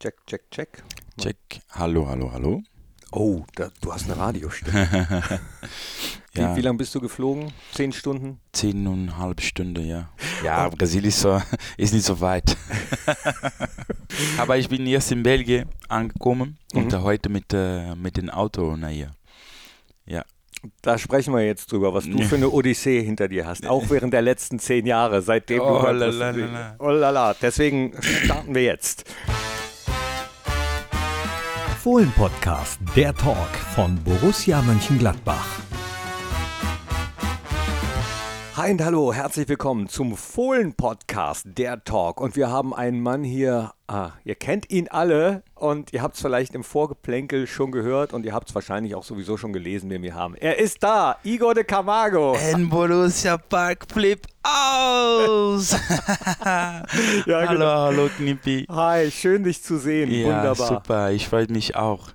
Check, check, check. Check. Hallo, hallo, hallo. Oh, da, du hast eine Radiostimme. wie, Ja. wie lange bist du geflogen? Zehn Stunden? Zehn und eine halbe Stunde, ja. Ja, Brasilien ist, so, ist nicht so weit. Aber ich bin erst in Belgien angekommen und Mhm. äh, heute mit, äh, mit dem Auto nach hier. Da sprechen wir jetzt drüber, was du für eine Odyssee hinter dir hast. Auch während der letzten zehn Jahre, seitdem du Oh, la. Oh la la. Deswegen starten wir jetzt. Fohlen-Podcast, der Talk von Borussia Mönchengladbach. Hi und hallo, herzlich willkommen zum Fohlen-Podcast, der Talk. Und wir haben einen Mann hier, ah, ihr kennt ihn alle und ihr habt es vielleicht im Vorgeplänkel schon gehört und ihr habt es wahrscheinlich auch sowieso schon gelesen, wen wir haben. Er ist da, Igor de Camargo. En Borussia Park flip aus! Ja, hallo, genau. hallo Knippi. Hi, schön dich zu sehen. Ja, Wunderbar. super, ich freue mich auch.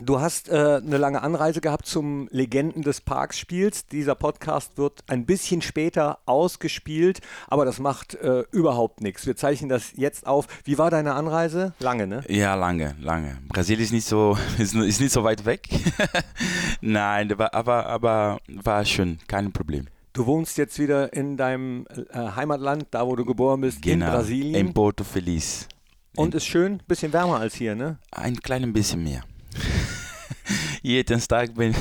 Du hast äh, eine lange Anreise gehabt zum Legenden des Parks Spiels. Dieser Podcast wird ein bisschen später ausgespielt, aber das macht äh, überhaupt nichts. Wir zeichnen das jetzt auf. Wie war deine Anreise? Lange, ne? Ja, lange, lange. Brasilien ist nicht so, ist, ist nicht so weit weg. Nein, aber, aber, aber war schön, kein Problem. Du wohnst jetzt wieder in deinem äh, Heimatland, da wo du geboren bist, in Brasilien. In Porto Feliz. Und ist schön, bisschen wärmer als hier, ne? Ein klein bisschen mehr. Jeden Tag bin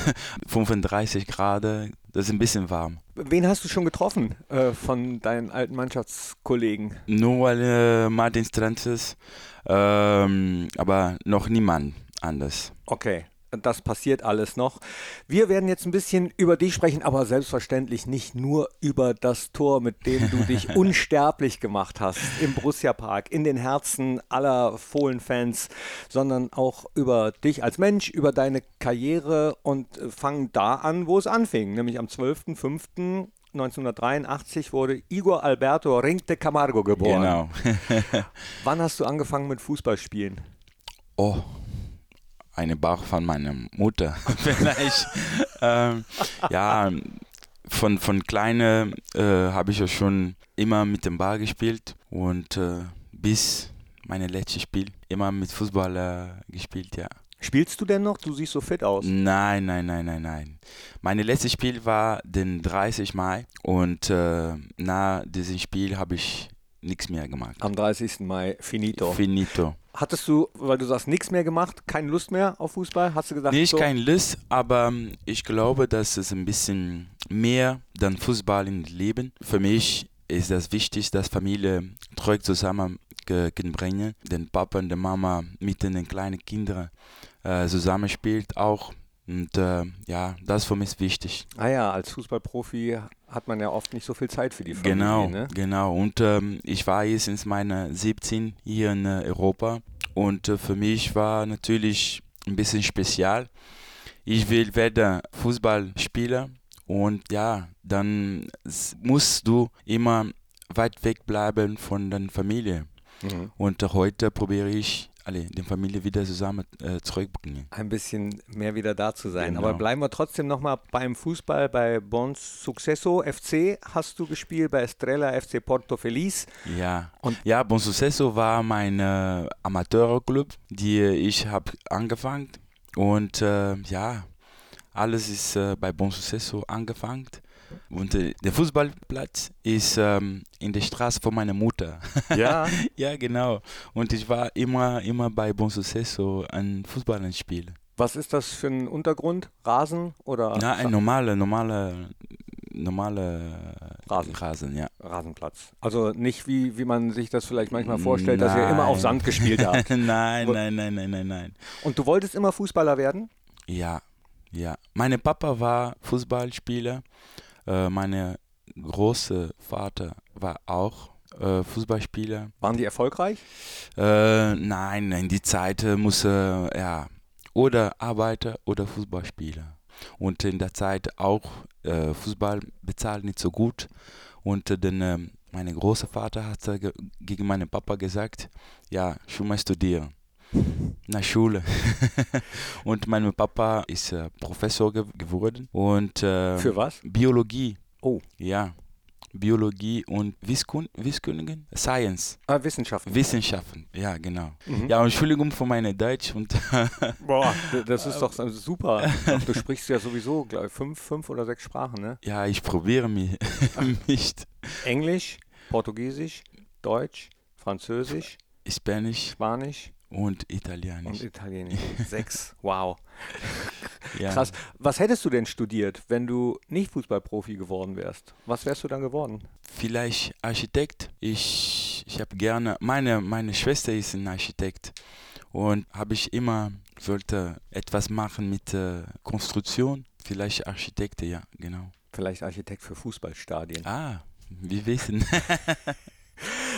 35 Grad, das ist ein bisschen warm. Wen hast du schon getroffen äh, von deinen alten Mannschaftskollegen? Nur äh, Martin Strantes, ähm, aber noch niemand anders. Okay, das passiert alles noch. Wir werden jetzt ein bisschen über dich sprechen, aber selbstverständlich nicht nur über das Tor, mit dem du dich unsterblich gemacht hast im Borussia Park, in den Herzen aller Fohlen-Fans, sondern auch über dich als Mensch, über deine Karriere und fangen da an, wo es anfing, nämlich am 12.05. 1983 wurde Igor Alberto Ring de Camargo geboren. Genau. Wann hast du angefangen mit Fußballspielen? Oh, eine Bauch von meiner Mutter vielleicht. ähm, ja, von, von kleine äh, habe ich ja schon immer mit dem Ball gespielt und äh, bis meine letzte Spiel immer mit Fußball äh, gespielt, ja. Spielst du denn noch? Du siehst so fit aus. Nein, nein, nein, nein, nein. Meine letzte Spiel war den 30. Mai und äh, nach diesem Spiel habe ich nichts mehr gemacht. Am 30. Mai, finito. Finito. Hattest du, weil du sagst, nichts mehr gemacht, keine Lust mehr auf Fußball? Hast du gesagt, Nicht so, kein Lust, aber ich glaube, dass es ein bisschen mehr dann Fußball im Leben. Für mich ist das wichtig, dass Familie treu zusammen bringen. Den Papa und die Mama mit den kleinen Kindern äh, zusammenspielt auch. Und äh, ja, das für mich ist wichtig. Ah ja, als Fußballprofi hat man ja oft nicht so viel Zeit für die Familie. Genau, Ne? genau. Und ähm, ich war jetzt in meiner 17 hier in äh, Europa und äh, für mich war natürlich ein bisschen spezial. Ich will werde Fußballspieler und ja, dann musst du immer weit weg bleiben von deiner Familie. Mhm. Und äh, heute probiere ich alle die Familie wieder zusammen äh, zurückbringen. Ein bisschen mehr wieder da zu sein. Genau. Aber bleiben wir trotzdem nochmal beim Fußball. Bei Bons Sucesso FC hast du gespielt, bei Estrella FC Porto Feliz. Ja, Und- ja Bon Sucesso war mein äh, Amateurclub, die ich habe angefangen und äh, ja, alles ist äh, bei Bon Sucesso angefangen und äh, der Fußballplatz ist ähm, in der Straße von meiner Mutter. Ja. ja, genau. Und ich war immer, immer bei Bon Sucesso ein Fußballspiel. Was ist das für ein Untergrund? Rasen oder Na, ein normaler, normaler, normaler Rasen. Rasen, ja. Rasenplatz? Also nicht wie, wie man sich das vielleicht manchmal vorstellt, dass ihr immer auf Nein. Sand gespielt habt. nein, nein, nein, nein, nein, nein. Und du wolltest immer Fußballer werden? Ja, ja. Mein Papa war Fußballspieler. Äh, meine große Vater war auch äh, Fußballspieler. Waren die erfolgreich? Äh, nein, in die Zeit äh, muss er ja oder Arbeiter oder Fußballspieler. Und in der Zeit auch äh, Fußball bezahlt nicht so gut. Und äh, dann äh, mein großer Vater hat äh, ge gegen meinen Papa gesagt, ja, schon mal studieren. Na Schule. und mein Papa ist äh, Professor ge geworden und äh, Für was? Biologie. Oh. Ja, Biologie und Wiskun Wiskundigen? Science. Ah, Wissenschaften. Wissenschaften, ja, genau. Mhm. Ja, Entschuldigung für meine Deutsch und Boah, das ist doch super. Du sprichst ja sowieso, glaube ich, fünf, fünf oder sechs Sprachen, ne? ja, ich probiere mich nicht. Englisch, Portugiesisch, Deutsch, Französisch, Spanisch Spanisch und und Italienisch. Italienisch. Sechs. Wow. Ja. Krass. Was hättest du denn studiert, wenn du nicht Fußballprofi geworden wärst? Was wärst du dann geworden? Vielleicht Architekt. Ich, ich habe gerne, meine, meine Schwester ist ein Architekt und habe ich immer, wollte etwas machen mit äh, Konstruktion. Vielleicht Architekte, ja, genau. Vielleicht Architekt für Fußballstadien. Ah, wir wissen.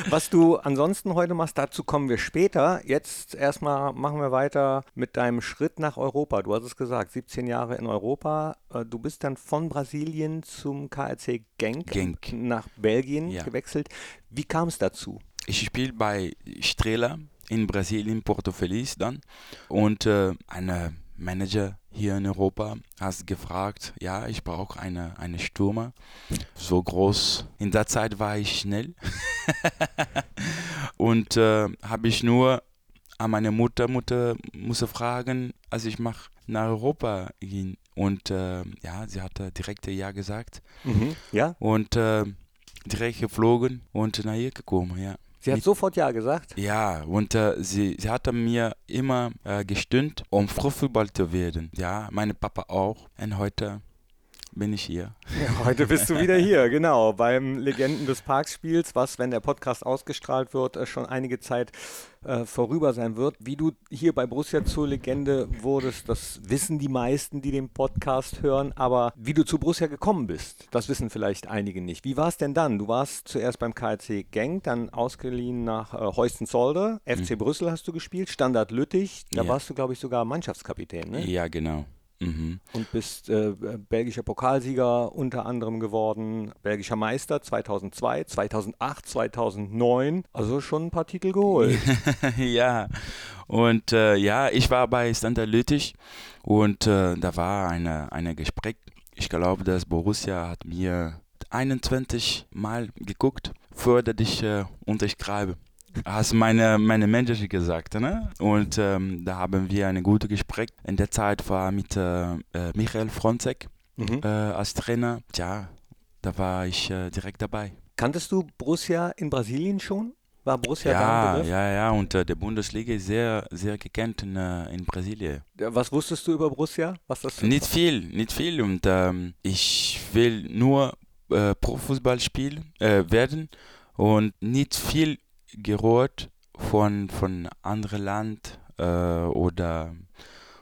Was du ansonsten heute machst, dazu kommen wir später. Jetzt erstmal machen wir weiter mit deinem Schritt nach Europa. Du hast es gesagt, 17 Jahre in Europa. Äh, Du bist dann von Brasilien zum KRC Genk, Genk. nach Belgien Ja. gewechselt. Wie kam es dazu? Ich spiele bei Strela in Brasilien, Porto Feliz dann. Und äh, eine Manager hier in Europa hat gefragt, ja, ich brauche eine, eine Stürmer, so groß. In der Zeit war ich schnell. Und äh, habe ich nur an meine Mutter, Mutter musste fragen, als ich mach nach Europa ging. Und äh, ja, sie hatte direkt ja gesagt. Ja? Und äh, direkt geflogen und nach hier gekommen, ja. Sie hat sofort Ja gesagt. Ja, und äh, sie, sie hatte mir immer äh, gestimmt, um Profifußball zu werden. Ja, meine Papa auch. Und heute bin ich hier. Ja, heute bist du wieder hier, genau, beim Legenden des Parkspiels, was, wenn der Podcast ausgestrahlt wird, äh, schon einige Zeit äh, vorüber sein wird. Wie du hier bei Borussia zur Legende wurdest, das wissen die meisten, die den Podcast hören, aber wie du zu Borussia gekommen bist, das wissen vielleicht einige nicht. Wie war es denn dann? Du warst zuerst beim KRC Genk, dann ausgeliehen nach äh, Heustenzolder, FC Brüssel hast du gespielt, Standard Lüttich, da Ja. warst du, glaube ich, sogar Mannschaftskapitän, ne? Ja, genau. Mhm. und bist äh, belgischer Pokalsieger unter anderem geworden, belgischer Meister 2002, 2008, 2009, also schon ein paar Titel geholt. ja, und äh, ja, ich war bei Standard Lüttich und äh, da war eine, eine Gespräch. Ich glaube, das Borussia hat mir 21 Mal geguckt, bevor ich äh, unterschreibe. Hast meine, meine Manager gesagt, ne? Und ähm, da haben wir ein gutes Gespräch. In der Zeit war mit äh, äh, Michael Fronzek Mhm. äh, als Trainer. Tja, da war ich äh, direkt dabei. Kanntest du Borussia in Brasilien schon? War Borussia da ein Ja, Begriff? ja, ja, und äh, die Bundesliga ist sehr, sehr gekannt in, äh, in Brasilien. Ja, Was wusstest du über Borussia? Was das Nicht viel, nicht viel. Und ähm, ich will nur äh, Profußball spielen äh, werden und nicht viel gehört von, von anderen Land äh, oder,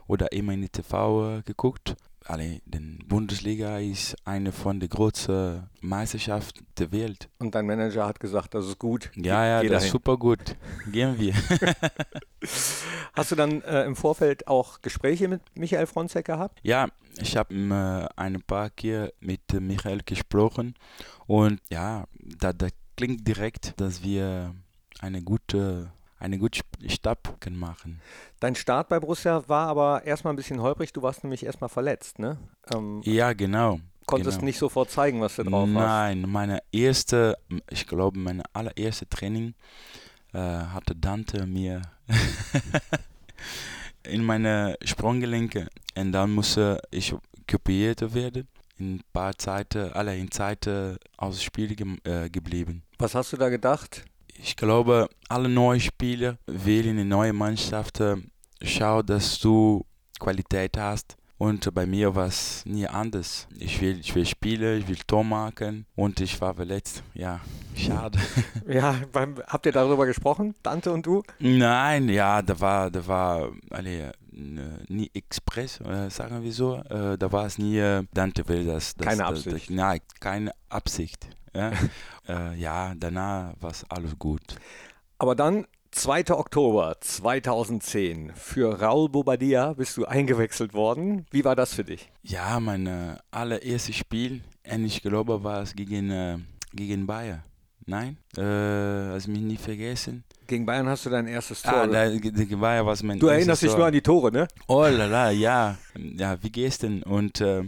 oder immer in die TV geguckt. Alle, die Bundesliga ist eine von den größten Meisterschaften der Welt. Und dein Manager hat gesagt, das ist gut. Ja, ja, Geh das dahin. ist super gut. Gehen wir. Hast du dann äh, im Vorfeld auch Gespräche mit Michael Fronzek gehabt? Ja, ich habe äh, ein paar Mal mit äh, Michael gesprochen und ja, da, da klingt direkt, dass wir eine gute, eine gute Stab können machen. Dein Start bei Borussia war aber erstmal ein bisschen holprig. Du warst nämlich erstmal verletzt, ne? Ähm, Ja, genau. konntest genau. nicht sofort zeigen, was du drauf hast. Nein, meine erste, ich glaube, meine allererste Training äh, hatte Dante mir in meine Sprunggelenke und dann musste ich kopiert werden. In ein paar Zeiten, alle in Zeiten aus dem Spiel ge äh, geblieben. Was hast du da gedacht? Ich glaube, alle neue Spieler wählen eine neue Mannschaft. Schau, dass du Qualität hast. Und bei mir war es nie anders. Ich will, ich will spielen, ich will Tor machen und ich war verletzt. Ja, schade. Ja, beim, habt ihr darüber gesprochen, Dante und du? Nein, ja, da war, da war alle, nie Express, äh, sagen wir so. Äh, da war es nie, äh, Dante will das. das Keine Absicht. Das, nein, keine Absicht. Ja, äh, ja danach war es alles gut. Aber dann, 2. Oktober 2010, für Raul Bobadilla bist du eingewechselt worden. Wie war das für dich? Ja, mein äh, allererstes Spiel, ich glaube, war es gegen, äh, gegen Bayern. Nein, äh, hast mich nie vergessen. Gegen Bayern hast du dein erstes Tor. Ah, da, gegen Bayern war es mein du erinnerst erstes dich nur an die Tore, ne? Oh la la, ja. Ja, wie gestern. Und äh,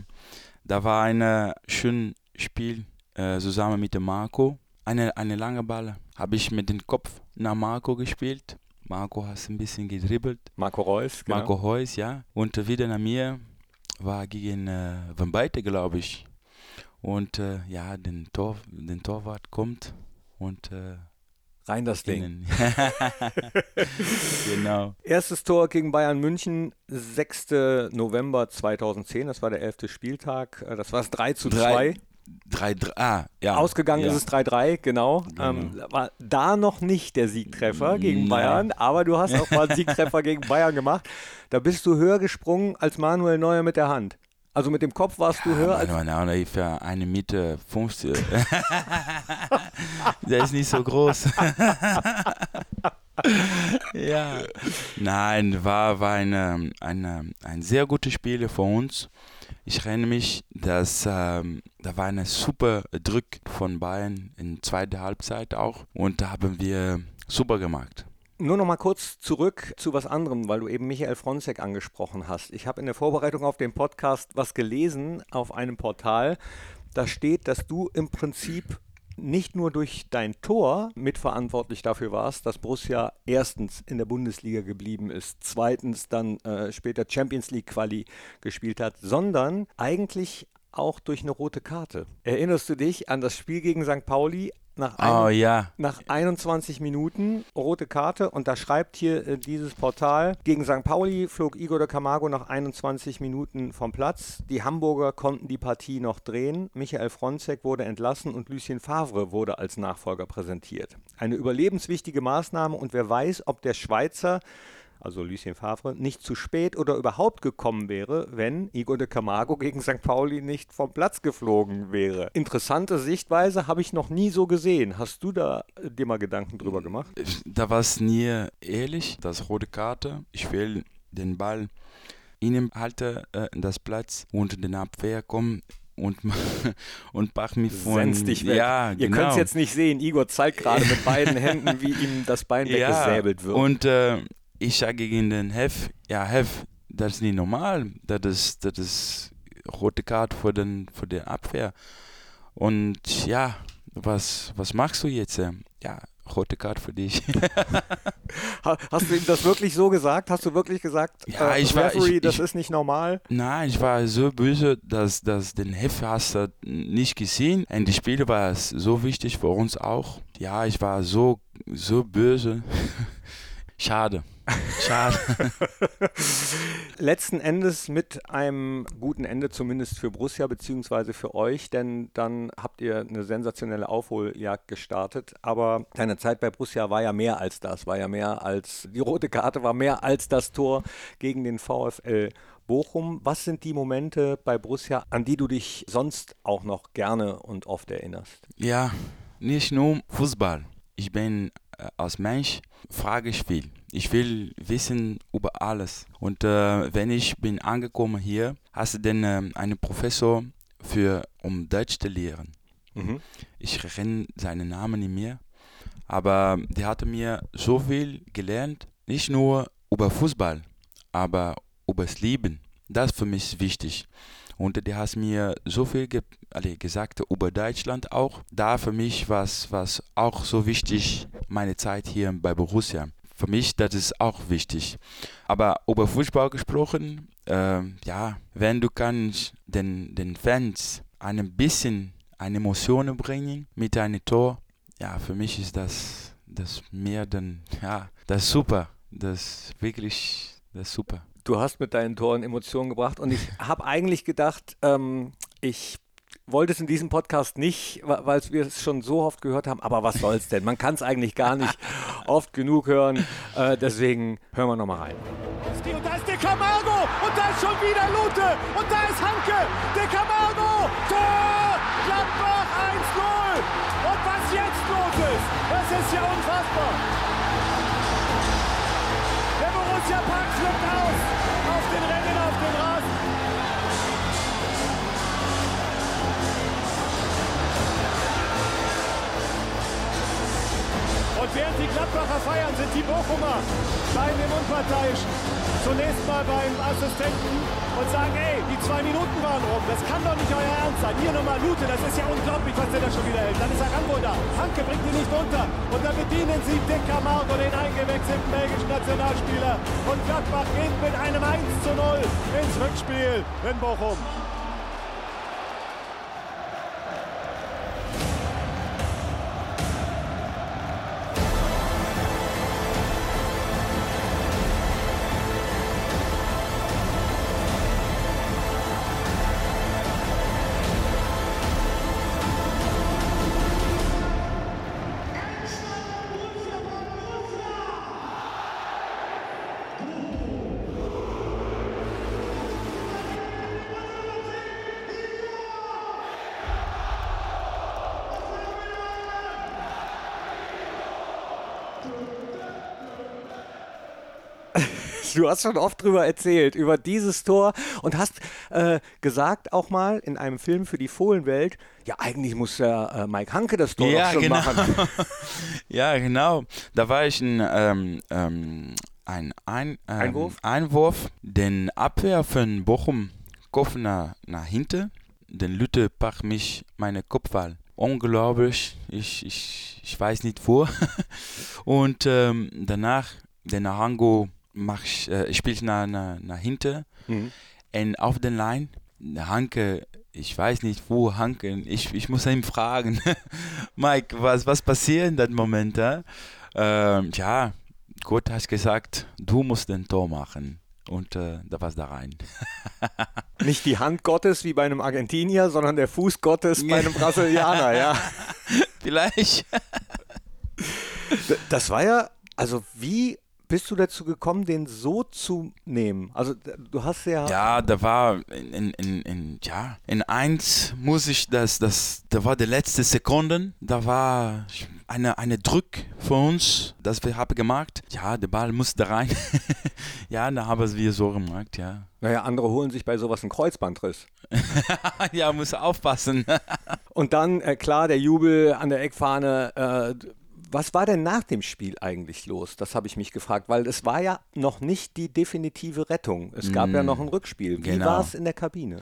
da war ein schönes Spiel äh, zusammen mit dem Marco. Eine, eine lange Ball habe ich mit dem Kopf nach Marco gespielt. Marco hat ein bisschen gedribbelt. Marco Reus, genau. Marco Reus, ja. Und wieder nach mir war gegen äh, Van Beite, glaube ich. Und äh, ja, den, Tor, den Torwart kommt und äh, rein das Ding. genau. Erstes Tor gegen Bayern München, 6. November 2010, das war der 11. Spieltag. Äh, das war es 3 zu 2. 3, 3, ah, ja. Ausgegangen ja. ist es 3-3, genau. genau. Ähm, war da noch nicht der Siegtreffer gegen Nein. Bayern, aber du hast auch mal einen Siegtreffer gegen Bayern gemacht. Da bist du höher gesprungen als Manuel Neuer mit der Hand. Also mit dem Kopf warst du höher als. Nein, nein, für eine Meter 50. Der ist nicht so groß. ja. Nein, war, war eine, eine, ein sehr gutes Spiel für uns. Ich erinnere mich, dass ähm, da war eine super Druck von Bayern in zweiter Halbzeit auch und da haben wir super gemacht. Nur noch mal kurz zurück zu was anderem, weil du eben Michael Fronzek angesprochen hast. Ich habe in der Vorbereitung auf den Podcast was gelesen auf einem Portal. Da steht, dass du im Prinzip nicht nur durch dein Tor mitverantwortlich dafür warst, dass Borussia erstens in der Bundesliga geblieben ist, zweitens dann äh, später Champions League Quali gespielt hat, sondern eigentlich auch durch eine rote Karte. Erinnerst du dich an das Spiel gegen St. Pauli nach, ein, oh, ja. nach 21 Minuten rote Karte und da schreibt hier äh, dieses Portal, gegen St. Pauli flog Igor de Camargo nach 21 Minuten vom Platz. Die Hamburger konnten die Partie noch drehen. Michael Fronzek wurde entlassen und Lucien Favre wurde als Nachfolger präsentiert. Eine überlebenswichtige Maßnahme und wer weiß, ob der Schweizer also Lucien Favre, nicht zu spät oder überhaupt gekommen wäre, wenn Igor de Camargo gegen St. Pauli nicht vom Platz geflogen wäre. Interessante Sichtweise habe ich noch nie so gesehen. Hast du da dir mal Gedanken drüber gemacht? Da war es nie ehrlich, das rote Karte. Ich will den Ball in ihm halten, äh, das Platz und den Abwehr kommen und, und mach mich von. Senz dich weg. Ja, Ihr genau. könnt es jetzt nicht sehen. Igor zeigt gerade mit beiden Händen, wie ihm das Bein ja, weggesäbelt wird. Und äh, ich sage gegen den Hef, ja Hef, das ist nicht normal, das ist, das ist rote Karte für, den, für die Abwehr. Und ja, was, was machst du jetzt? Ja, rote Karte für dich. Hast du ihm das wirklich so gesagt? Hast du wirklich gesagt, ja, äh, ich war, Referee, ich, das ich, ist nicht normal? Nein, ich war so böse, dass, dass den Hef hast du nicht gesehen. Und die Spiele war es so wichtig für uns auch. Ja, ich war so, so böse. Schade. Schade. Letzten Endes mit einem guten Ende, zumindest für Borussia beziehungsweise für euch, denn dann habt ihr eine sensationelle Aufholjagd gestartet. Aber deine Zeit bei Borussia war ja mehr als das, war ja mehr als die rote Karte, war mehr als das Tor gegen den VfL Bochum. Was sind die Momente bei Borussia, an die du dich sonst auch noch gerne und oft erinnerst? Ja, nicht nur Fußball. Ich bin als Mensch frage ich viel. Ich will wissen über alles. Und äh, wenn ich bin angekommen hier, hast du denn äh, einen Professor für um Deutsch zu lehren. Mhm. Ich kenne seinen Namen nicht mehr, aber der hatte mir so viel gelernt, nicht nur über Fußball, aber über das Leben. Das für mich wichtig. Und der hat mir so viel ge also gesagt über Deutschland auch. Da für mich war es auch so wichtig, meine Zeit hier bei Borussia. Für mich, das ist auch wichtig. Aber über Fußball gesprochen, äh, ja, wenn du kannst den, den Fans ein bisschen eine Emotion bringen mit einem Tor, ja, für mich ist das, das mehr dann, ja, das super. Das wirklich, das super du hast mit deinen Toren Emotionen gebracht und ich habe eigentlich gedacht, ähm, ich wollte es in diesem Podcast nicht, weil wir es schon so oft gehört haben, aber was soll's denn? Man kann es eigentlich gar nicht oft genug hören. Äh, deswegen hören wir nochmal rein. Und da ist der Camargo und da ist schon wieder Lute und da ist Hanke. Der Camargo, Tor, Gladbach 1-0. Und was jetzt los ist, das ist ja unfassbar. Der Borussia Park flippt aus Und während die Gladbacher feiern, sind die Bochumer. Bleiben im Unparteiischen. Zunächst mal beim Assistenten und sagen, ey, die zwei Minuten waren rum. Das kann doch nicht euer Ernst sein. Hier nochmal Lute, das ist ja unglaublich, was der da schon wieder hält. Dann ist Arambo da. Hanke bringt ihn nicht unter. Und dann bedienen sie Dick Camargo, den eingewechselten belgischen Nationalspieler. Und Gladbach geht mit einem 1 zu 0 ins Rückspiel in Bochum. Du hast schon oft drüber erzählt, über dieses Tor und hast äh, gesagt auch mal in einem Film für die Fohlenwelt, ja, eigentlich muss der äh, Mike Hanke das Tor Ja, schon genau. machen. ja, genau. Da war ich ein, ähm, ähm, ein, ein ähm, Einwurf? Einwurf. Den Abwehr von Bochum Kopf nach, nach hinten. Den Lütte packt mich meine Kopfball. Unglaublich. Ich, ich, ich weiß nicht wo. Und ähm, danach, den Arango mach ich, äh, spielt nach, nach, nach hinten. Mhm. Und auf den Line, Hanke, ich weiß nicht wo Hanke, ich, ich muss ihn fragen, Mike, was, was passiert in dem Moment? Äh? Ähm, ja, Gott hat gesagt, du musst den Tor machen. Und äh, da war es da rein. Nicht die Hand Gottes wie bei einem Argentinier, sondern der Fuß Gottes bei einem Brasilianer, ja. Vielleicht. Das war ja, also wie bist du dazu gekommen, den so zu nehmen? Also du hast ja, Ja, da war in, in, in, ja, in eins muss ich das, das, da war die letzte Sekunden, da war eine, eine Druck für uns, das wir haben gemacht. Ja, der Ball musste rein. ja, da haben wir so gemacht, ja. naja, andere holen sich bei sowas einen Kreuzbandriss. ja, muss aufpassen. Und dann, äh, klar, der Jubel an der Eckfahne. Äh, was war denn nach dem Spiel eigentlich los? Das habe ich mich gefragt, weil es war ja noch nicht die definitive Rettung. Es gab ja noch ein Rückspiel. Wie genau. war es in der Kabine?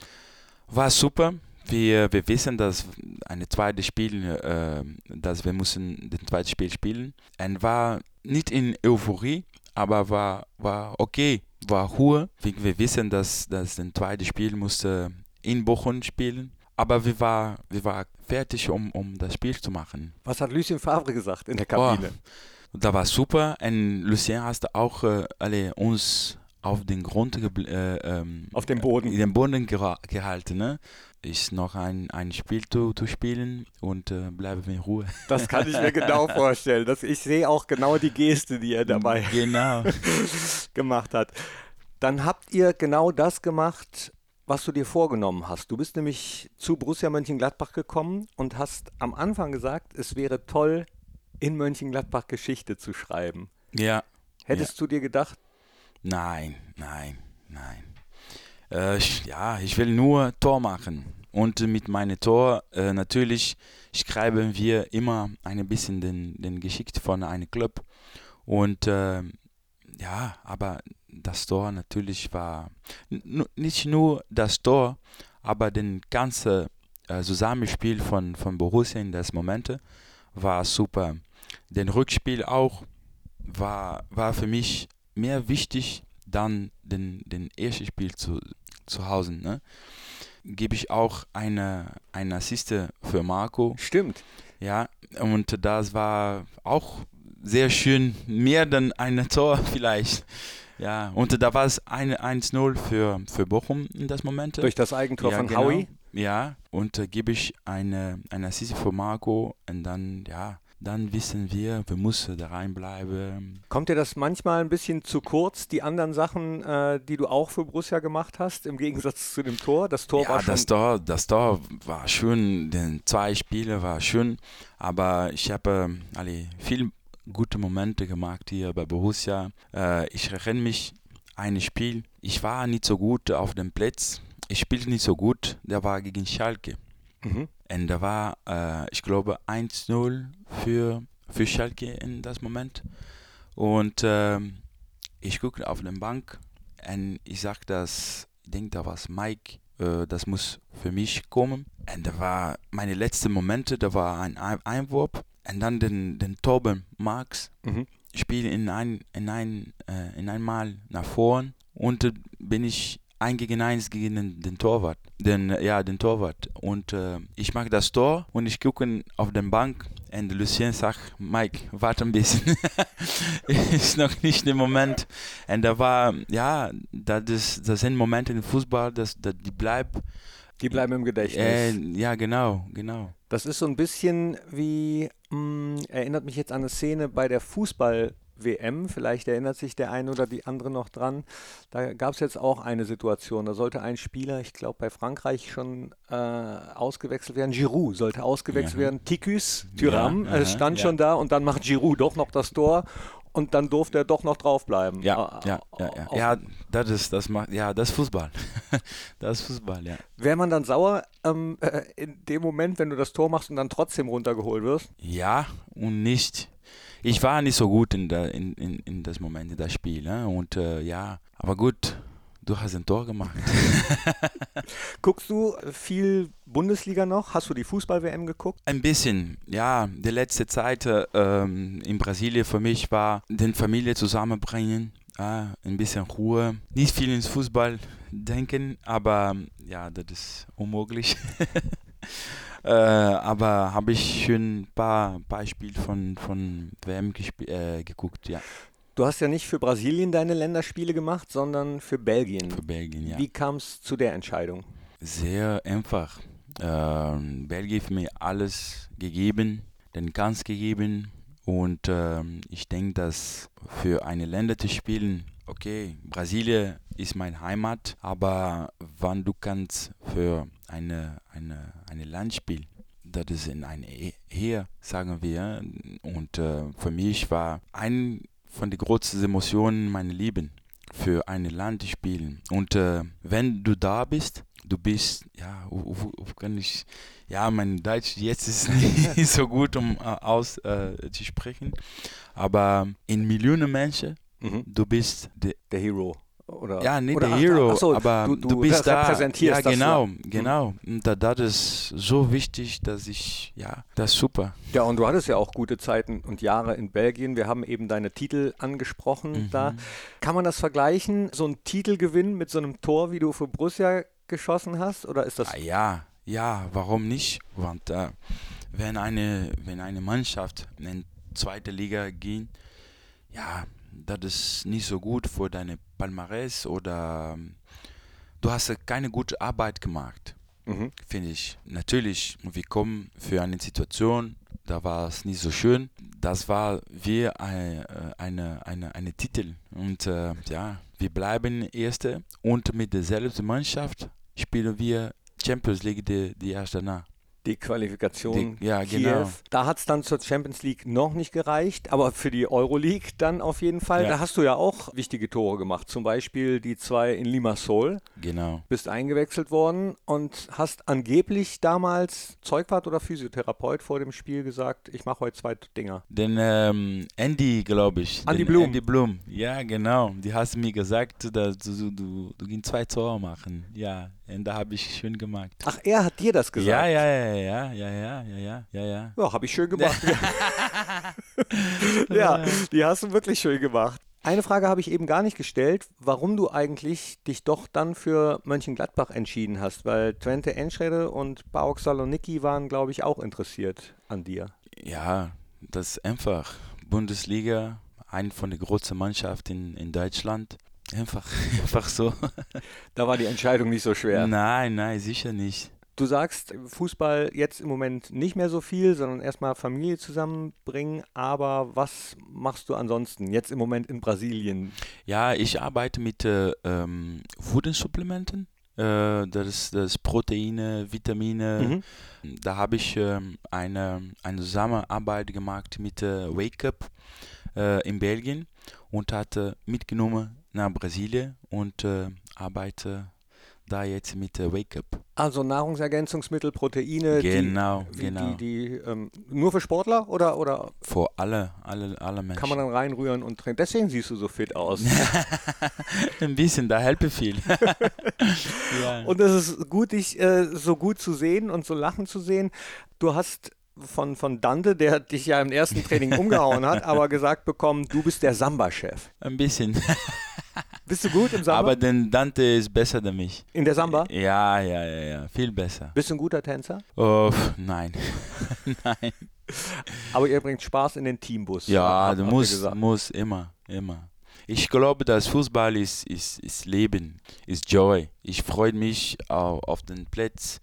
War super. Wir, wir wissen, dass eine zweite Spiel, äh, dass wir müssen das zweite Spiel spielen. Und war nicht in Euphorie, aber war, war okay, war Ruhe. Wir, wir wissen, dass, dass das zweite Spiel musste in Bochum spielen. Aber wir war, wir war fertig, um, um das Spiel zu machen. Was hat Lucien Favre gesagt in der Oh, Kabine? das war super. Und Lucien hat auch äh, alle uns auf den Grund äh, ähm, Auf dem Boden. in den Boden gehalten. Ne? Ist noch ein, ein Spiel zu, zu spielen und äh, bleiben wir in Ruhe. Das kann ich mir genau vorstellen. Das, ich sehe auch genau die Geste, die er dabei Genau. gemacht hat. Dann habt ihr genau das gemacht, was du dir vorgenommen hast. Du bist nämlich zu Borussia Mönchengladbach gekommen und hast am Anfang gesagt, es wäre toll, in Mönchengladbach Geschichte zu schreiben. Ja. Hättest du dir gedacht, Nein, nein, nein. Äh, ich, ja, ich will nur Tor machen. Und mit meinem Tor, äh, natürlich schreiben wir immer ein bisschen den, den Geschichte von einem Club. Und äh, ja, aber das Tor natürlich war nicht nur das Tor, aber den ganze äh, Zusammenspiel von, von Borussia in das Momente war super. Den Rückspiel auch war, war für mich mehr wichtig dann den, den ersten Spiel zu, zu Hause. Ne? Gebe ich auch eine, eine Assiste für Marco. stimmt. Ja, und das war auch sehr schön, mehr dann ein Tor vielleicht. Ja, und da war es eine 1-0 für, für Bochum in das Moment. Durch das Eigentor ja, von genau. Howie. Ja, und äh, gebe ich eine, eine Assiste für Marco und dann, ja, dann wissen wir, wir müssen da reinbleiben. Kommt dir das manchmal ein bisschen zu kurz, die anderen Sachen, äh, die du auch für Borussia gemacht hast, im Gegensatz zu dem Tor? Das Tor ja, war schon das Tor, das Tor war schön, den zwei Spiele war schön, aber ich habe äh, alle viel gute Momente gemacht hier bei Borussia. Äh, ich erinnere mich ein Spiel, ich war nicht so gut auf dem Platz, ich spielte nicht so gut, der war gegen Schalke. Mhm. Und da war, äh, ich glaube, 1-0 für für Schalke in das Moment. Und ähm, ich gucke auf den Bank und ich sage, dass ich denke, da war Mike, äh, das muss für mich kommen. Und da war meine letzten Momente, da war ein Einwurf und dann den, den Torben Marx mhm. spiele in ein, in ein, äh, in einmal nach vorn und äh, bin ich ein gegen eins gegen den, den Torwart, den, ja, den Torwart. Und äh, ich mache das Tor und ich gucke auf den Bank und Lucien sagt, Mike, warte ein bisschen. ist noch nicht der Moment. Und da war, ja, das, ist, das sind Momente im Fußball, dass, dass die bleiben. Die bleiben im Gedächtnis. Äh, ja, genau, genau. Das ist so ein bisschen wie, mh, mm, erinnert mich jetzt an eine Szene bei der Fußball- WM, vielleicht erinnert sich der eine oder die andere noch dran. Da gab es jetzt auch eine Situation, da sollte ein Spieler, ich glaube bei Frankreich schon äh, ausgewechselt werden, Giroud sollte ausgewechselt ja. werden, Tikus, Thuram, ja, es stand ja. schon da und dann macht Giroud doch noch das Tor und dann durfte er doch noch draufbleiben. Ja, ja, ja, ja. ja das ist das macht ja das ist Fußball. das ist Fußball, ja. Wäre man dann sauer ähm, äh, in dem Moment, wenn du das Tor machst und dann trotzdem runtergeholt wirst? Ja und nicht ich war nicht so gut in, der, in, in, in das Moment, in das Spiel. Ne? Und äh, ja, aber gut, du hast ein Tor gemacht. Guckst du viel Bundesliga noch? Hast du die Fußball-WM geguckt? Ein bisschen, ja. Die letzte Zeit äh, in Brasilien für mich war, den Familie zusammenbringen. Ja, ein bisschen Ruhe, nicht viel ins Fußball denken, aber ja, das ist unmöglich. Äh, aber habe ich schon ein paar Beispiele von, von WM äh, geguckt, ja. Du hast ja nicht für Brasilien deine Länderspiele gemacht, sondern für Belgien. Für Belgien, ja. Wie kam es zu der Entscheidung? Sehr einfach. Ähm, Belgien hat mir alles gegeben, den Kanz gegeben. Und ähm, ich denke, dass für eine Länder zu spielen, okay, Brasilien ist meine Heimat, aber wann du kannst für eine, eine, eine Landspiel, das ist in ein Heer, sagen wir, und äh, für mich war ein von den größten Emotionen meine Lieben für ein Land spielen. Und äh, wenn du da bist, du bist, ja, wo, wo kann ich, ja, mein Deutsch jetzt ist nicht so gut, um äh, aus äh, zu sprechen, aber in Millionen Menschen, mhm. du bist der Hero. Oder, ja, nicht oder, der Hero, ach, so, aber du, du, du bist da. Repräsentierst ja, genau, das, ja. genau. Und da, das ist so wichtig, dass ich, ja, das ist super. Ja, und du hattest ja auch gute Zeiten und Jahre in Belgien. Wir haben eben deine Titel angesprochen mhm. da. Kann man das vergleichen, so ein Titelgewinn mit so einem Tor, wie du für Borussia geschossen hast? Oder ist das. Ah, ja, ja, warum nicht? Und, äh, wenn, eine, wenn eine Mannschaft in die zweite Liga geht, ja, das ist nicht so gut für deine Palmarès oder ähm, du hast keine gute Arbeit gemacht, mhm. finde ich. Natürlich, wir kommen für eine Situation, da war es nicht so schön. Das war wie eine, äh, eine, eine, eine Titel. Und äh, ja, wir bleiben Erste und mit derselben Mannschaft spielen wir Champions League die, die erste danach die Qualifikation die, ja, Kiew. Genau. Da hat es dann zur Champions League noch nicht gereicht, aber für die Euroleague dann auf jeden Fall. Ja. Da hast du ja auch wichtige Tore gemacht, zum Beispiel die zwei in Limassol. Genau. Bist eingewechselt worden und hast angeblich damals Zeugwart oder Physiotherapeut vor dem Spiel gesagt, ich mache heute zwei Dinger. Den ähm, Andy, glaube ich. Andy Blum. Andy Blum, ja genau. Die hast mir gesagt, dass du, du, du, du zwei Tore machen. Ja, und da habe ich schön gemacht. Ach, er hat dir das gesagt? Ja, ja, ja, ja, ja, ja, ja, ja, ja, ja. Ja, habe ich schön gemacht. ja, die hast du wirklich schön gemacht. Eine Frage habe ich eben gar nicht gestellt, warum du eigentlich dich doch dann für Mönchengladbach entschieden hast, weil Twente Enschede und Bauk Saloniki waren, glaube ich, auch interessiert an dir. Ja, das ist einfach. Bundesliga, eine von den großen Mannschaften in, in Deutschland. Einfach, einfach so. Da war die Entscheidung nicht so schwer. Nein, nein, sicher nicht. Du sagst, Fußball jetzt im Moment nicht mehr so viel, sondern erstmal Familie zusammenbringen. Aber was machst du ansonsten jetzt im Moment in Brasilien? Ja, ich arbeite mit äh, ähm, Food-Supplementen. Äh, das, ist, das Proteine, Vitamine. Mhm. Da habe ich äh, eine, eine Zusammenarbeit gemacht mit äh, Wake Up äh, in Belgien und hatte mitgenommen nach Brasilien und äh, arbeite da jetzt mit äh, Wake Up. Also Nahrungsergänzungsmittel, Proteine, Genau, die, genau. die, die ähm, nur für Sportler oder, oder Für alle, alle, alle Menschen. kann man dann reinrühren und trinken? Deswegen siehst du so fit aus. Ein bisschen, da helfe viel. ja. Und es ist gut, dich äh, so gut zu sehen und so lachen zu sehen. Du hast von, von Dante, der dich ja im ersten Training umgehauen hat, aber gesagt bekommen, du bist der Samba-Chef. Ein bisschen. Bist du gut im Samba? Aber den Dante ist besser als mich. In der Samba? Ja, ja, ja, ja. Viel besser. Bist du ein guter Tänzer? Oh, nein. nein. Aber ihr bringt Spaß in den Teambus. Ja, du musst, musst immer, immer. Ich glaube, dass Fußball ist, ist, ist Leben, ist Joy. Ich freue mich auf, auf den Platz.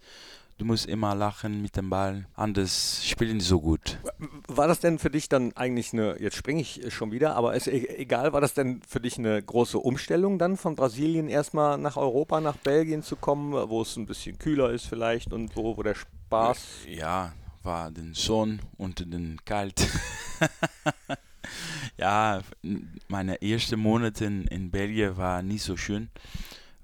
Du musst immer lachen mit dem Ball, anders spielen die so gut. War das denn für dich dann eigentlich eine, jetzt springe ich schon wieder, aber ist egal, war das denn für dich eine große Umstellung dann von Brasilien erstmal nach Europa, nach Belgien zu kommen, wo es ein bisschen kühler ist vielleicht und wo, wo der Spaß. Ja, war den Sonn und den Kalt. ja, meine ersten Monate in, in Belgien war nicht so schön.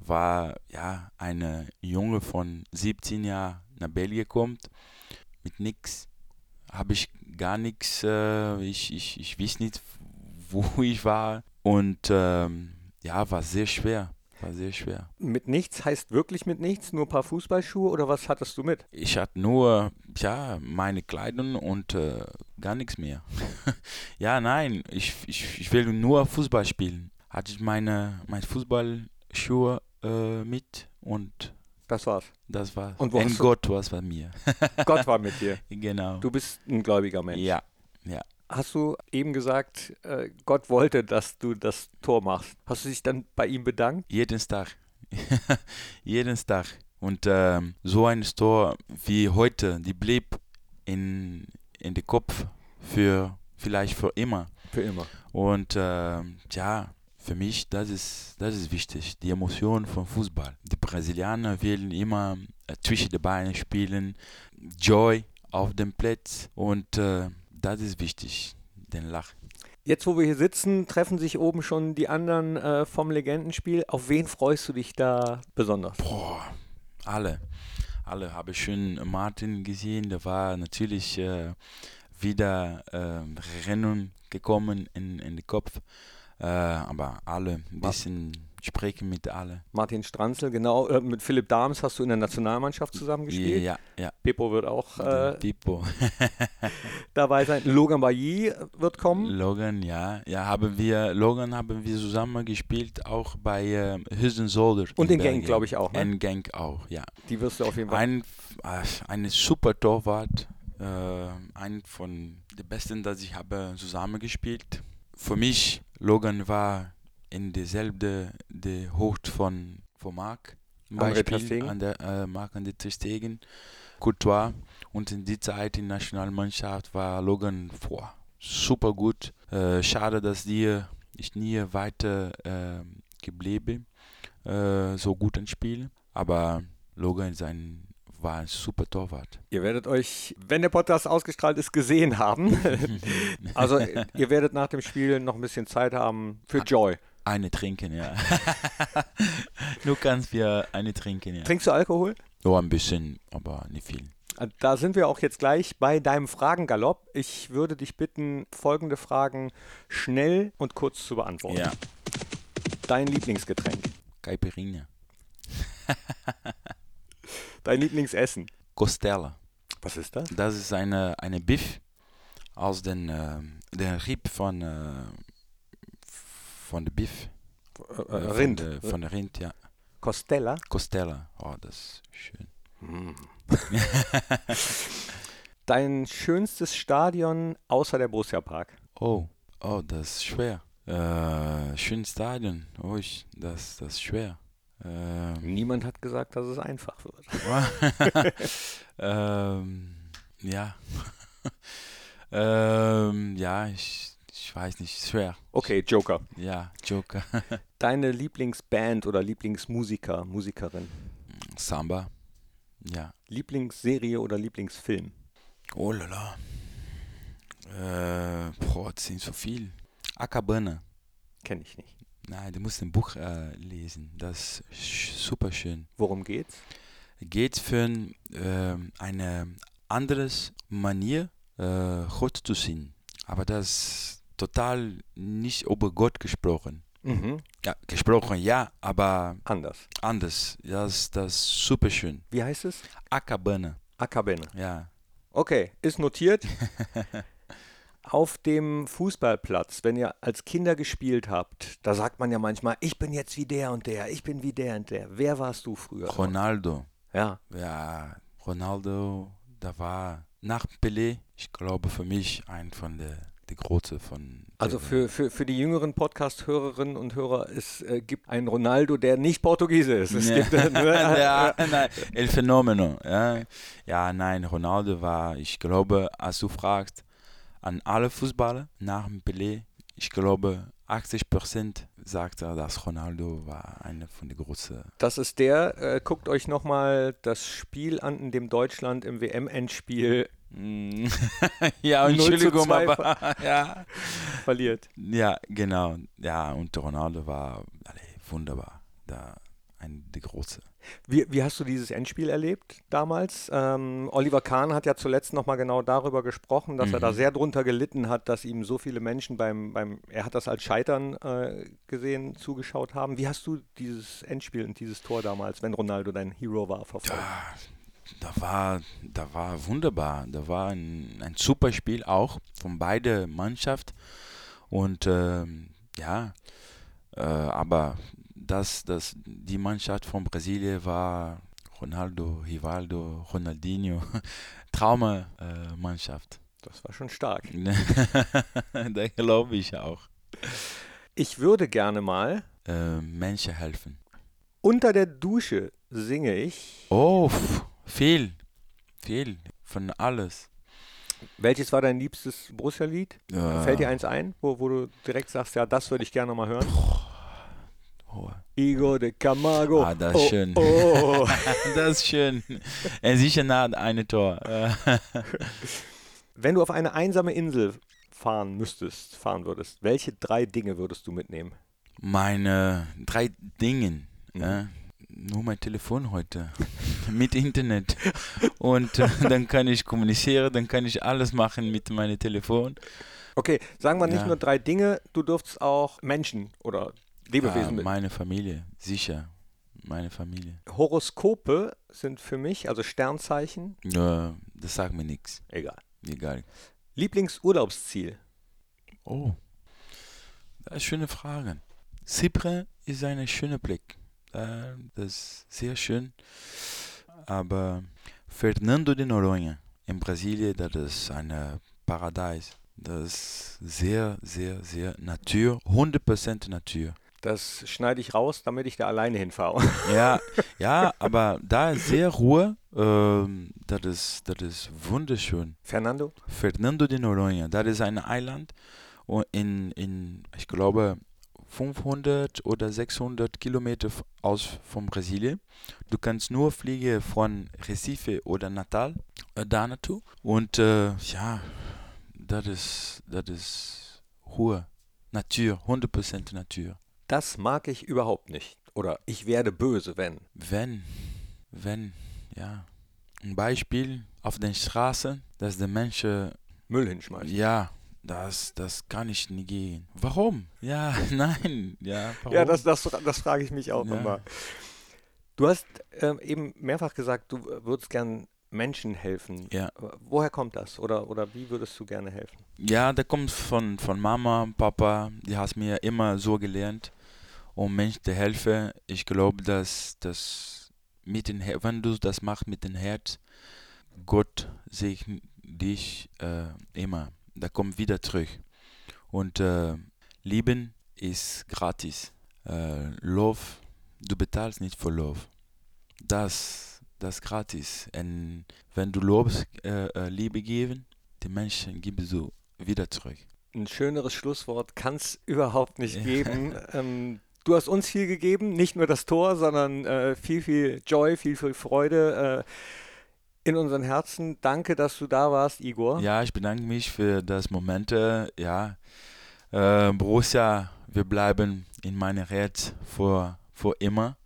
War ja eine Junge von 17 Jahren nach Belgien kommt mit nichts. Habe ich gar nichts. Äh, ich, ich, ich weiß nicht, wo ich war. Und ähm, ja, war sehr schwer. War sehr schwer. Mit nichts heißt wirklich mit nichts, nur ein paar Fußballschuhe oder was hattest du mit? Ich hatte nur ja, meine Kleidung und äh, gar nichts mehr. ja, nein, ich, ich, ich will nur Fußball spielen. Hatte ich meine, meine Fußballschuhe äh, mit und Das war's. das war. Und du- Gott was bei mir. Gott war mit dir. genau. Du bist ein gläubiger Mensch. ja, ja. Hast du eben gesagt, äh, Gott wollte, dass du das Tor machst? Hast du dich dann bei ihm bedankt? Jeden Tag. Jeden Tag. Und ähm, so ein Tor wie heute, die blieb in, in den Kopf für vielleicht für immer. Für immer. Und ähm, ja, für mich, das ist, das ist wichtig, die Emotion vom Fußball. Die Brasilianer wollen immer äh, zwischen den Beinen spielen, Joy auf dem Platz und äh, das ist wichtig, den Lach. Jetzt, wo wir hier sitzen, treffen sich oben schon die anderen äh, vom Legendenspiel. Auf wen freust du dich da besonders? Boah, alle. Alle habe ich schon Martin gesehen, der war natürlich äh, wieder äh, Rennen gekommen in, in den Kopf. Äh, aber alle, ein bisschen sprechen mit alle. Martin Stranzl, genau. Äh, mit Philipp Dahms hast du in der Nationalmannschaft zusammengespielt. Ja, ja. Pepo wird auch äh, Pipo. dabei sein. Logan Bailly wird kommen. Logan, ja. Ja, haben wir, Logan haben wir zusammen gespielt, auch bei äh, Hüstensolder. Und in Genk, glaube ich, auch. Ne? In Genk auch, ja. Die wirst du auf jeden Fall. Ein, äh, ein super Torwart, äh, ein von den besten, das ich habe zusammen gespielt. Für mich, Logan war in derselben die Hocht von, von Marc. Beispiel. An der, äh, Marc an der Stegen, Courtois. Und in die Zeit in der Nationalmannschaft war Logan boah, super gut. Äh, schade, dass die ich nie weiter äh, geblieben, äh, so gut ein Spiel. Aber Logan ist ein, war ein super Torwart. Ihr werdet euch, wenn der Podcast ausgestrahlt ist, gesehen haben. also ihr werdet nach dem Spiel noch ein bisschen Zeit haben für Joy. Eine trinken, ja. Nur kannst wir eine trinken, ja. Trinkst du Alkohol? Nur ein bisschen, aber nicht viel. Da sind wir auch jetzt gleich bei deinem Fragengalopp. Ich würde dich bitten, folgende Fragen schnell und kurz zu beantworten. Ja, Dein Lieblingsgetränk, Caipirinha. dein Lieblingsessen. Costella. Was ist das? Das ist eine, eine Biff aus den, äh, den Rieb von, äh, von der Biff. Äh, Äh, Rind. Von der, von der Rind, ja. Costella. Costella. Oh, das ist schön. Dein schönstes Stadion außer der Borussia Park. Oh, oh, das ist schwer. Äh, schön Stadion. Oh, ich, das, das ist schwer. Ähm, Niemand hat gesagt, dass es einfach wird. ähm, ja. ähm, ja, ich, ich weiß nicht, schwer. Okay, Joker. Ja, Joker. Deine Lieblingsband oder Lieblingsmusiker, Musikerin. Samba. Ja. Lieblingsserie oder Lieblingsfilm. Oh la la. Äh, boah, das sind so viel. Acabana. Kenne ich nicht. Nein, du musst ein Buch äh, lesen. Das ist super schön. Worum geht's? Geht für äh, eine andere Manier, äh, Gott zu sehen. Aber das ist total nicht über Gott gesprochen. Mhm. Ja, gesprochen ja, aber Anders. anders. Das, das ist super schön. Wie heißt es? Akabane, Akabene. ja. Okay, ist notiert. Auf dem Fußballplatz, wenn ihr als Kinder gespielt habt, da sagt man ja manchmal, ich bin jetzt wie der und der, ich bin wie der und der. Wer warst du früher? Ronaldo. Ja, Ja, Ronaldo, da war nach Pelé, ich glaube für mich ein von der, der Große von. also für, für, für die jüngeren Podcast-Hörerinnen und Hörer, es äh, gibt einen Ronaldo, der nicht Portugiese ist. Es Ja. gibt, äh, ja, nein, El Fenomeno. Ja. ja, nein, Ronaldo war, ich glaube, als du fragst, an alle Fußballer nach dem Pelé, ich glaube, 80% sagt er, dass Ronaldo war einer von den großen. Das ist der, äh, guckt euch nochmal das Spiel an, in dem Deutschland im WM-Endspiel ja, 0 zu Entschuldigung, 2 aber ja. verliert. Ja, genau. Ja, und Ronaldo war alle, wunderbar. Da ein der große. Wie, wie hast du dieses Endspiel erlebt damals? Ähm, Oliver Kahn hat ja zuletzt nochmal genau darüber gesprochen, dass er da Mhm. sehr drunter gelitten hat, dass ihm so viele Menschen beim, beim er hat das als Scheitern äh, gesehen, zugeschaut haben. Wie hast du dieses Endspiel und dieses Tor damals, wenn Ronaldo dein Hero war, verfolgt? Ja, da war, da war wunderbar. Da war ein, ein super Spiel auch von beide Mannschaft. Und ähm, ja, äh, aber das, das, die Mannschaft von Brasilien war Ronaldo, Rivaldo, Ronaldinho. Trauma-Mannschaft. Äh. Das war schon stark. da glaube ich auch. Ich würde gerne mal Äh, Menschen helfen. unter der Dusche singe ich. Oh, viel, viel von alles. Welches war dein liebstes Borussia-Lied? Ja. Fällt dir eins ein, wo, wo du direkt sagst, ja, das würde ich gerne mal hören? Oh, Igor de Camargo. Ah, das ist oh, schön. Oh. das ist schön. Er sicher nah an eine Tor. Äh, Wenn du auf eine einsame Insel fahren müsstest, fahren würdest, welche drei Dinge würdest du mitnehmen? Meine drei Dinge. Mhm. Ja, nur mein Telefon heute. mit Internet. Und äh, dann kann ich kommunizieren, dann kann ich alles machen mit meinem Telefon. Okay, sagen wir nicht Ja. nur drei Dinge, du dürftest auch Menschen oder Lebewesen Ah, mit. meine Familie, sicher. Meine Familie. Horoskope sind für mich, also Sternzeichen, Ja, das sagt mir nichts. egal. Egal. Lieblingsurlaubsziel. Oh, das ist schöne Frage. Cypern ist ein schöner Blick. Äh, das ist sehr schön. Aber Fernando de Noronha in Brasilien, das ist ein Paradies. Das ist sehr, sehr, sehr Natur, 100% Natur. Das schneide ich raus, damit ich da alleine hinfahre. Ja, ja, aber da ist sehr Ruhe. Ähm, das, ist, das ist wunderschön. Fernando? Fernando de Noronha, das ist ein Eiland und in, in, ich glaube, 500 oder 600 Kilometer aus von Brasilien. Du kannst nur fliegen von Recife oder Natal äh, da naartoe. Und äh, ja, das ist, das ist Ruhe, Natur, 100% Natur. Das mag ich überhaupt nicht. Oder ich werde böse, wenn. Wenn, wenn, ja. Ein Beispiel auf den Straßen, dass die Menschen Müll hinschmeißen. Ja, das, das kann ich nicht gehen. Warum? Ja, nein, ja, warum? Ja, das, das, das frage ich mich auch Ja. immer. Du hast ähm, eben mehrfach gesagt, du äh, würdest gern Menschen helfen. Ja. Äh, Woher kommt das? Oder, oder wie würdest du gerne helfen? Ja, das kommt von, von Mama, Papa, die hat mir immer so gelernt, um Menschen zu helfen. Ich glaube, dass, dass mit den, Her- wenn du das machst mit dem Herz, Gott segnet dich äh, immer. Da kommt wieder zurück. Und äh, Lieben ist gratis. Äh, Love, du bezahlst nicht für Love. Das, das ist gratis. Und wenn du Lobs, äh, äh, Liebe geben, die Menschen geben du wieder zurück. Ein schöneres Schlusswort kann es überhaupt nicht geben. Ähm, du hast uns viel gegeben, nicht nur das Tor, sondern äh, viel, viel Joy, viel, viel Freude äh, in unseren Herzen. Danke, dass du da warst, Igor. Ja, ich bedanke mich für das Moment. äh, Ja, äh, Borussia wir bleiben in meiner Herz vor, vor immer.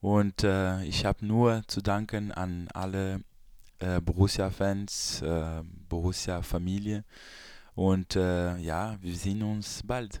Und äh, ich habe nur zu danken an alle äh, Borussia-Fans, äh, Borussia-Familie. Und ja, wir sehen uns bald.